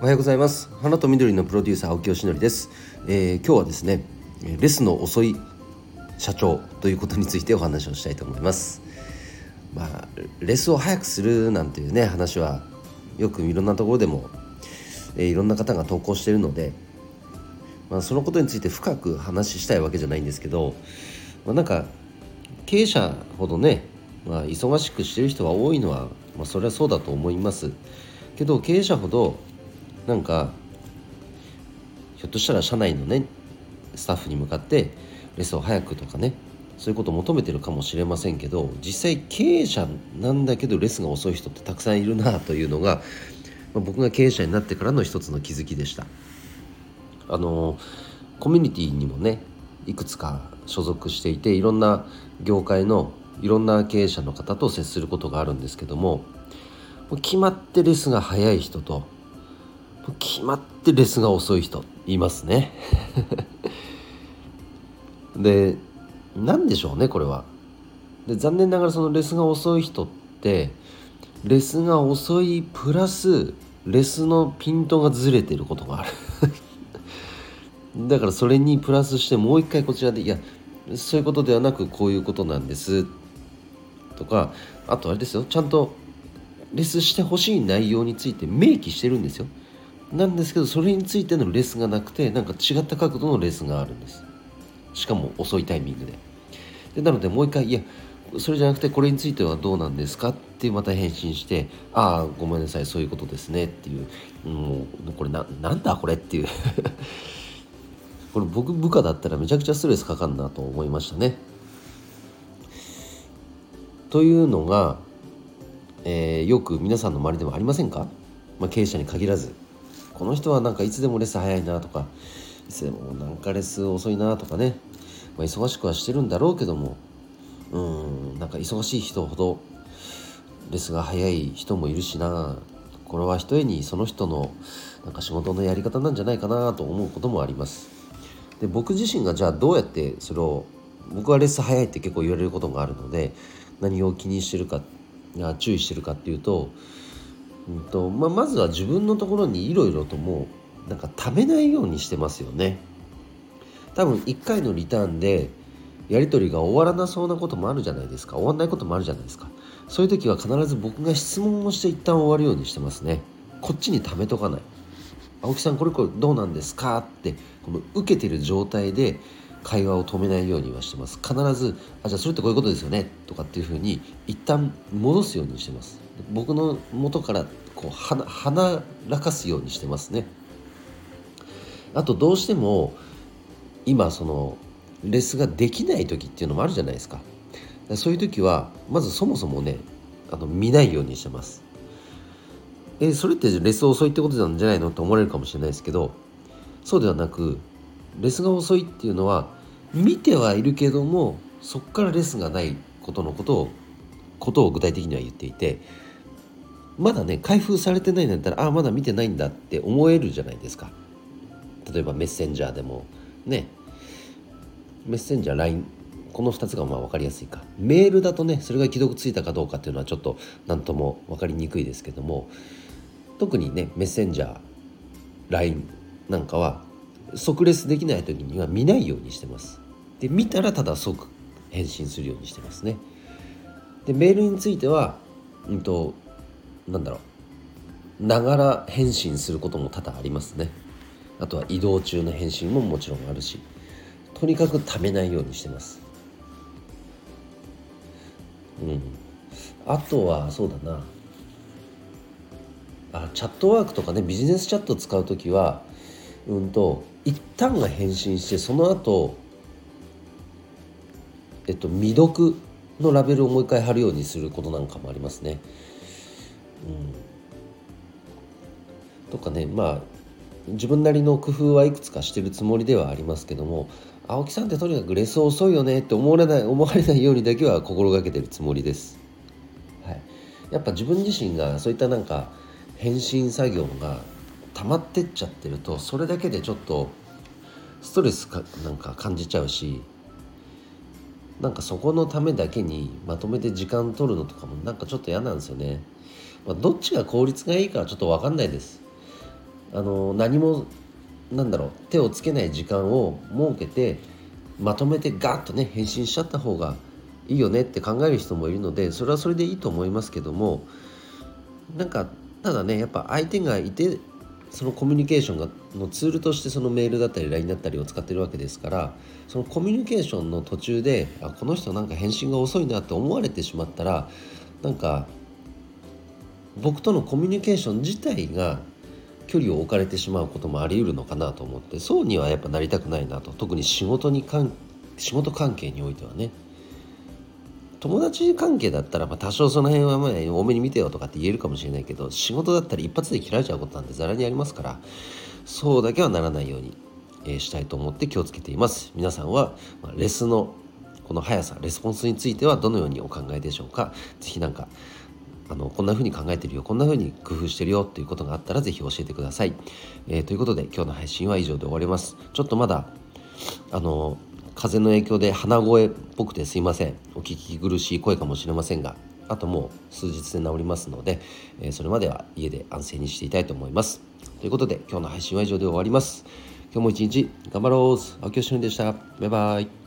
おはようございます。花と緑のプロデューサー青木よしのりです、えー、今日はですねレスの遅い社長ということについてお話をしたいと思います。まあレスを早くするなんていうね話はよくいろんなところでも、えー、いろんな方が投稿しているのでまあ、そのことについて深く話したいわけじゃないんですけど、まあ、なんか経営者ほどね、まあ、忙しくしてる人が多いのは、まあ、それはそうだと思います。けど経営者ほどなんかひょっとしたら社内のねスタッフに向かってレスを早くとかねそういうことを求めてるかもしれませんけど実際経営者なんだけどレスが遅い人ってたくさんいるなというのが、まあ、僕が経営者になってからの一つの気づきでした。あのコミュニティにもねいくつか所属していていろんな業界のいろんな経営者の方と接することがあるんですけども決まってレスが早い人と決まってレスが遅い人いますね。で何でしょうねこれは。で残念ながらそのレスが遅い人ってレスが遅いプラスレスのピントがずれてることがある。だからそれにプラスしてもう一回こちらでいやそういうことではなくこういうことなんです。とかあとあれですよ。ちゃんとレスしてほしい内容について明記してるんですよ。なんですけどそれについてのレスがなくてなんか違った角度のレスがあるんです。しかも遅いタイミングで。でなのでもう一回いやそれじゃなくてこれについてはどうなんですか？ってまた返信して「ああごめんなさいそういうことですね」っていうもうこれななんだこれっていう。これ僕部下だったらめちゃくちゃストレスかかるなと思いましたね。というのが、えー、よく皆さんの周りでもありませんか、まあ、経営者に限らず。この人はなんかいつでもレス早いなとかいつでもなんかレス遅いなとかね、まあ、忙しくはしてるんだろうけども。うんなんか忙しい人ほどレスが早い人もいるしな。これはひとえにその人のなんか仕事のやり方なんじゃないかなと思うこともあります。で僕自身がじゃあどうやってそれを僕はレッスン早いって結構言われることがあるので何を気にしてるか注意してるかっていうと,、うんとまあ、まずは自分のところにいろいろともうなんかためないようにしてますよね。多分1回のリターンでやり取りが終わらなそうなこともあるじゃないですか終わんないこともあるじゃないですかそういう時は必ず僕が質問をして一旦終わるようにしてますねこっちに貯めとかない青木さんこれこれどうなんですか?」ってこの受けてる状態で会話を止めないようにはしてます。必ず「あじゃあそれってこういうことですよね」とかっていうふうに一旦戻すようにしてます。僕の元からこうはならかすようにしてますね。あとどうしても今そのレスができない時っていうのもあるじゃないですか。そういう時はまずそもそもねあの見ないようにしてます。えそれってレス遅いってことなんじゃないの？と思われるかもしれないですけどそうではなくレスが遅いっていうのは見てはいるけどもそこからレスがないことのことをことを具体的には言っていてまだね開封されてないんだったらああまだ見てないんだって思えるじゃないですか。例えばメッセンジャーでもね。メッセンジャー LINE この2つがまあ分かりやすいか。メールだとねそれが既読ついたかどうかっていうのはちょっと何とも分かりにくいですけども特にねメッセンジャー LINE なんかは即レスできない時には見ないようにしてます。で見たらただ即返信するようにしてますね。でメールについてはうんとなんだろう。ながら返信することも多々ありますね。あとは移動中の返信ももちろんあるしとにかくためないようにしてます。うん。あとはそうだな。あチャットワークとかねビジネスチャット使う時はうんと一旦が返信してその後えっと未読のラベルをもう一回貼るようにすることなんかもありますね。うん、とかねまあ自分なりの工夫はいくつかしてるつもりではありますけども青木さんってとにかくレス遅いよねって思われない思われないようにだけは心がけてるつもりです。はい、やっぱ自分自身がそういったなんか返信作業が溜まってっちゃってるとそれだけでちょっとストレスかなんか感じちゃうしなんかそこのためだけにまとめて時間取るのとかもなんかちょっと嫌なんですよね。まあ、どっちが効率がいいかはちょっと分かんないです。あの何もなんだろう手をつけない時間を設けてまとめてガッとね返信しちゃった方がいいよねって考える人もいるのでそれはそれでいいと思いますけどもなんかただねやっぱ相手がいてそのコミュニケーションがのツールとしてそのメールだったり LINE だったりを使ってるわけですからそのコミュニケーションの途中であこの人なんか返信が遅いなって思われてしまったらなんか僕とのコミュニケーション自体が距離を置かれてしまうこともあり得るのかなと思ってそうにはやっぱなりたくないなと。特に仕事にかん仕事関係においてはね。友達関係だったらまあ多少その辺はまあ多めに見てよとかって言えるかもしれないけど仕事だったら一発で切られちゃうことなんてざらにありますからそうだけはならないように、え、したいと思って気をつけています。皆さんは、ま、レスのこの速さレスポンスについてはどのようにお考えでしょうか？是非何かあのこんな風に考えてるよこんな風に工夫してるよっていうことがあったら是非教えてください、えー、ということで今日の配信は以上で終わります。ちょっとまだあの風の影響で鼻声っぽくてすいません。お聞き苦しい声かもしれませんがあともう数日で治りますので、え、それまでは家で安静にしていたいと思います。ということで今日の配信は以上で終わります。今日も一日頑張ろう。青木よしでした。バイバイ。